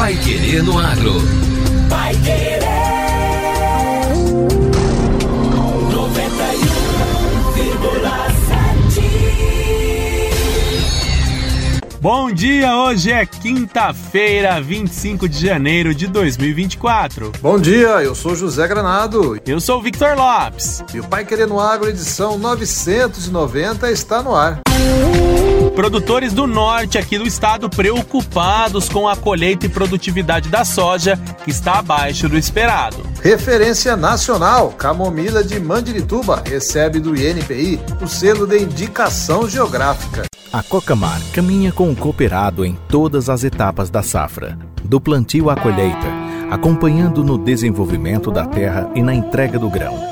Pai Querer no Agro. Pai Querer. 91,7. Bom dia, hoje é quinta-feira, 25 de janeiro de 2024. Bom dia, eu sou José Granado. Eu sou o Victor Lopes. E o Pai Querer no Agro, edição 990, está no ar. Produtores do norte aqui do estado preocupados com a colheita e produtividade da soja, que está abaixo do esperado. Referência nacional, Camomila de Mandirituba recebe do INPI o selo de indicação geográfica. A Cocamar caminha com o cooperado em todas as etapas da safra, do plantio à colheita, acompanhando no desenvolvimento da terra e na entrega do grão.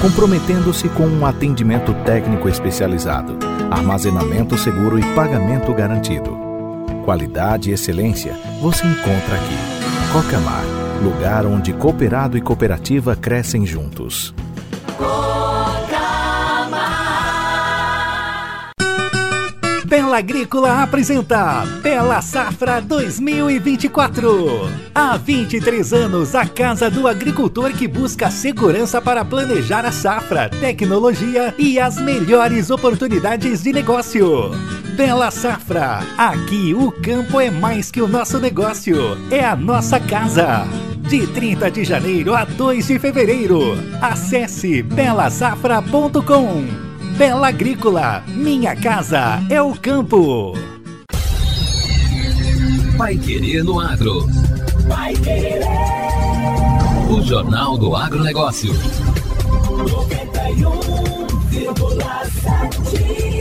Comprometendo-se com um atendimento técnico especializado, armazenamento seguro e pagamento garantido. Qualidade e excelência você encontra aqui. Cocamar, lugar onde cooperado e cooperativa crescem juntos. Bela Agrícola apresenta Bela Safra 2024. Há 23 anos, a Casa do Agricultor que busca segurança para planejar a safra, tecnologia e as melhores oportunidades de negócio. Bela Safra, aqui o campo é mais que o nosso negócio, é a nossa casa. De 30 de janeiro a 2 de fevereiro. Acesse belasafra.com. Bela Agrícola, minha casa é o campo. Pai Querer no Agro. Pai Querer. O Jornal do Agronegócio. 91,7.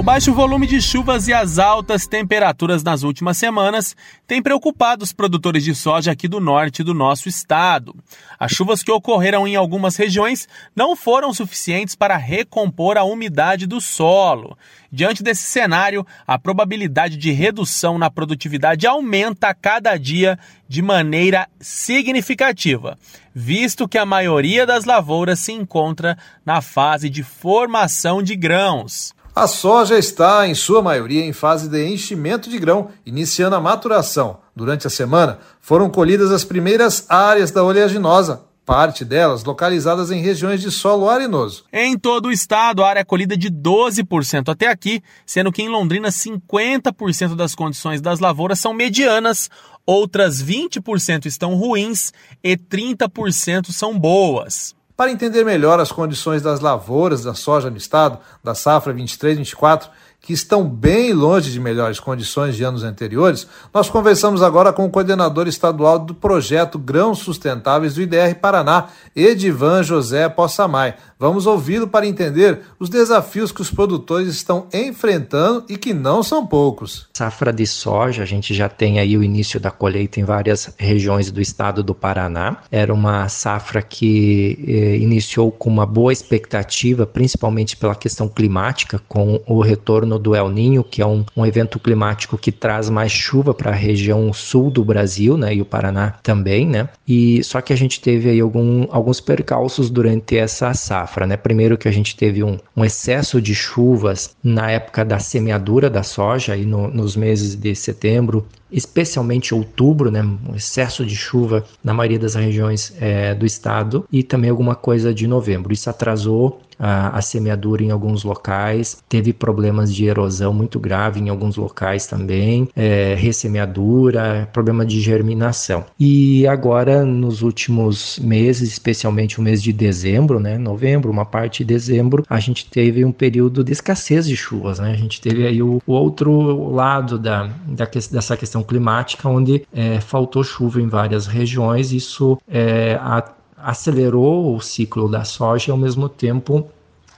O baixo volume de chuvas e as altas temperaturas nas últimas semanas têm preocupado os produtores de soja aqui do norte do nosso estado. As chuvas que ocorreram em algumas regiões não foram suficientes para recompor a umidade do solo. Diante desse cenário, a probabilidade de redução na produtividade aumenta a cada dia de maneira significativa, visto que a maioria das lavouras se encontra na fase de formação de grãos. A soja está, em sua maioria, em fase de enchimento de grão, iniciando a maturação. Durante a semana, foram colhidas as primeiras áreas da oleaginosa, parte delas localizadas em regiões de solo arenoso. Em todo o estado, a área colhida de 12% até aqui, sendo que em Londrina 50% das condições das lavouras são medianas, outras 20% estão ruins e 30% são boas. Para entender melhor as condições das lavouras da soja no estado, da safra 23-24, que estão bem longe de melhores condições de anos anteriores, nós conversamos agora com o coordenador estadual do projeto Grãos Sustentáveis do IDR Paraná, Edivan José Possamay. Vamos ouvi-lo para entender os desafios que os produtores estão enfrentando e que não são poucos. Safra de soja, a gente já tem aí o início da colheita em várias regiões do estado do Paraná. Era uma safra que eh, iniciou com uma boa expectativa, principalmente pela questão climática, com o retorno do El Ninho, que é um, um evento climático que traz mais chuva para a região sul do Brasil, né, e o Paraná também, né? E só que a gente teve aí algum, alguns percalços durante essa safra, né? Primeiro que a gente teve um, um excesso de chuvas na época da semeadura da soja, aí no, nos meses de setembro, especialmente outubro, né? Um excesso de chuva na maioria das regiões é, do estado e também alguma coisa de novembro. Isso atrasou a, a, semeadura em alguns locais, teve problemas de erosão muito grave em alguns locais também, é, ressemeadura, problema de germinação. E agora, nos últimos meses, especialmente o mês de dezembro, né, novembro, uma parte de dezembro, a gente teve um período de escassez de chuvas, né? A gente teve aí o, o outro lado da, da, dessa questão climática, onde é, faltou chuva em várias regiões, isso é, a, acelerou o ciclo da soja e ao mesmo tempo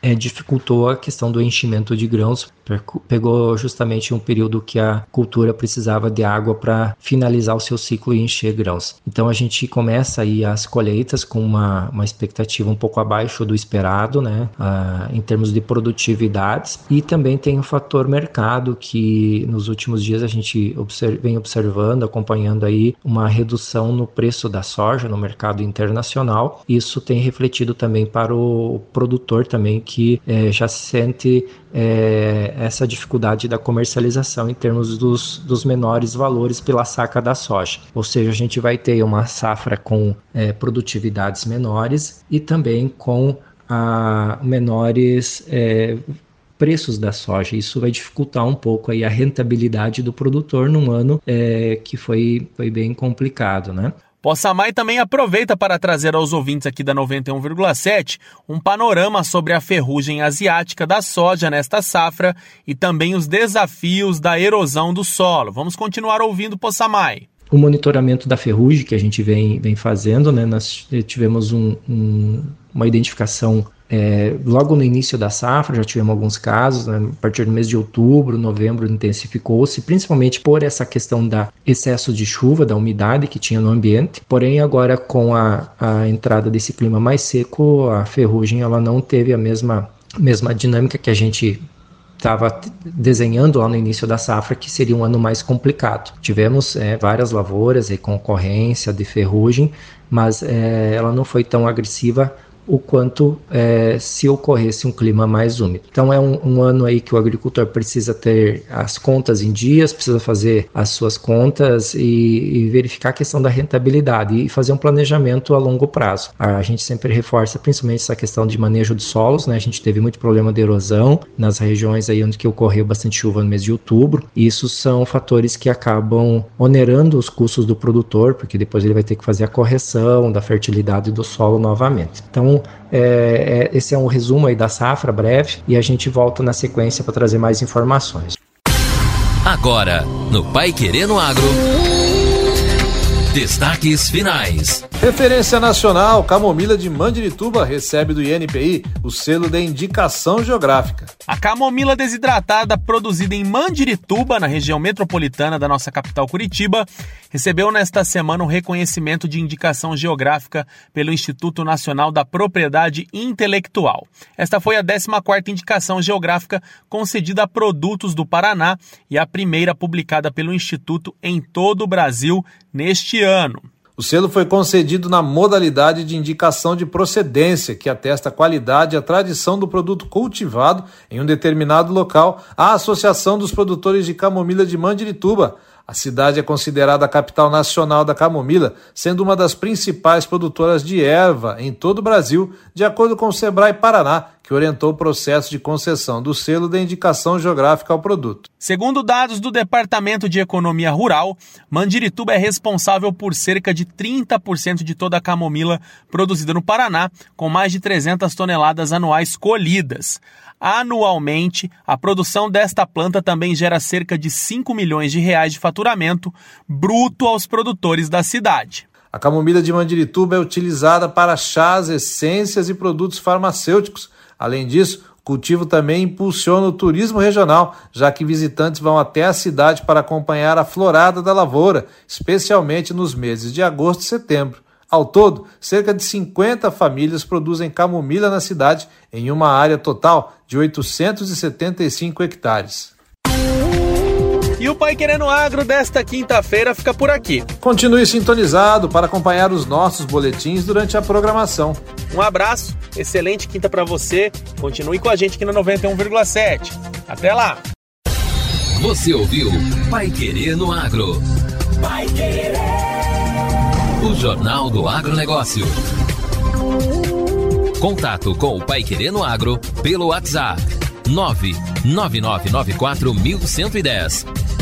é, dificultou a questão do enchimento de grãos, pegou justamente um período que a cultura precisava de água para finalizar o seu ciclo e encher grãos. Então a gente começa aí as colheitas com uma, uma expectativa um pouco abaixo do esperado, né, ah, em termos de produtividades, e também tem o fator mercado que nos últimos dias a gente vem observando, acompanhando aí uma redução no preço da soja no mercado internacional. Isso tem refletido também para o produtor também que é, já se sente é, essa dificuldade da comercialização em termos dos, dos menores valores pela saca da soja. Ou seja, a gente vai ter uma safra com é, produtividades menores e também com a, menores é, preços da soja. Isso vai dificultar um pouco aí a rentabilidade do produtor num ano é, que foi, foi bem complicado, né? Possamay também aproveita para trazer aos ouvintes aqui da 91,7 um panorama sobre a ferrugem asiática da soja nesta safra e também os desafios da erosão do solo. Vamos continuar ouvindo Possamay. O monitoramento da ferrugem que a gente vem, vem fazendo, né, nós tivemos um, um, uma identificação é, logo no início da safra, já tivemos alguns casos, né, a partir do mês de outubro, novembro, intensificou-se, principalmente por essa questão da excesso de chuva, da umidade que tinha no ambiente. Porém, agora com a, a entrada desse clima mais seco, a ferrugem ela não teve a mesma, mesma dinâmica que a gente estava desenhando lá no início da safra que seria um ano mais complicado. Tivemos é, várias lavouras e concorrência de ferrugem, mas é, ela não foi tão agressiva o quanto é, se ocorresse um clima mais úmido. Então é um, um, ano aí que o agricultor precisa ter as contas em dias, precisa fazer as suas contas e, e, verificar a questão da rentabilidade e fazer um planejamento a longo prazo. A gente sempre reforça principalmente essa questão de manejo de solos, né? A gente teve muito problema de erosão nas regiões aí onde que ocorreu bastante chuva no mês de outubro. E isso são fatores que acabam onerando os custos do produtor, porque depois ele vai ter que fazer a correção da fertilidade do solo novamente. Então então, é, é, esse é um resumo aí da safra breve e a gente volta na sequência para trazer mais informações. Agora, no Pai Querendo Agro. Destaques finais. Referência nacional, camomila de Mandirituba recebe do INPI o selo de indicação geográfica. A camomila desidratada, produzida em Mandirituba, na região metropolitana da nossa capital Curitiba, recebeu nesta semana o um reconhecimento de indicação geográfica pelo Instituto Nacional da Propriedade Intelectual. Esta foi a 14ª indicação geográfica concedida a produtos do Paraná e a primeira publicada pelo Instituto em todo o Brasil neste ano. O selo foi concedido na modalidade de indicação de procedência, que atesta a qualidade e a tradição do produto cultivado em um determinado local, à Associação dos Produtores de Camomila de Mandirituba, a cidade é considerada a capital nacional da camomila, sendo uma das principais produtoras de erva em todo o Brasil, de acordo com o Sebrae Paraná, que orientou o processo de concessão do selo de indicação geográfica ao produto. Segundo dados do Departamento de Economia Rural, Mandirituba é responsável por cerca de 30% de toda a camomila produzida no Paraná, com mais de 300 toneladas anuais colhidas. Anualmente, a produção desta planta também gera cerca de 5 milhões de reais de faturamento bruto aos produtores da cidade. A camomila de Mandirituba é utilizada para chás, essências e produtos farmacêuticos. Além disso, o cultivo também impulsiona o turismo regional, já que visitantes vão até a cidade para acompanhar a florada da lavoura, especialmente nos meses de agosto e setembro. Ao todo, cerca de 50 famílias produzem camomila na cidade, em uma área total de 875 hectares. E o Pai Querendo Agro desta quinta-feira fica por aqui. Continue sintonizado para acompanhar os nossos boletins durante a programação. Um abraço, excelente quinta para você. Continue com a gente aqui na 91,7. Até lá. Você ouviu Pai Querendo Agro? Pai Querer. O Jornal do Agronegócio. Contato com o Pai Querendo Agro pelo WhatsApp 999941110